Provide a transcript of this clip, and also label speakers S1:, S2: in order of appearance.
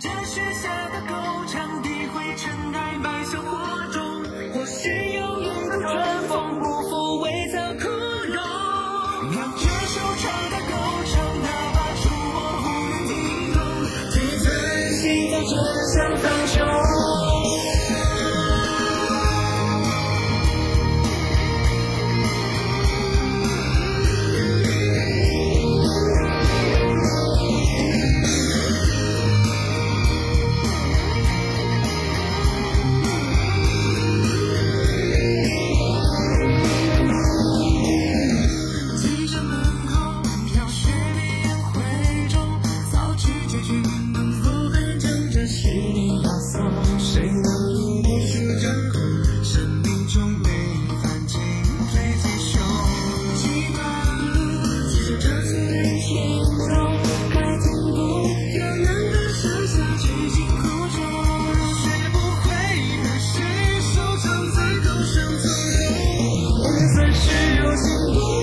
S1: 这雪下的狗场，地灰尘埃埋向火中。或许有一股春风，不负未曾枯荣。这首唱的够长，哪怕触摸不能听懂。只存心在这想放。Closing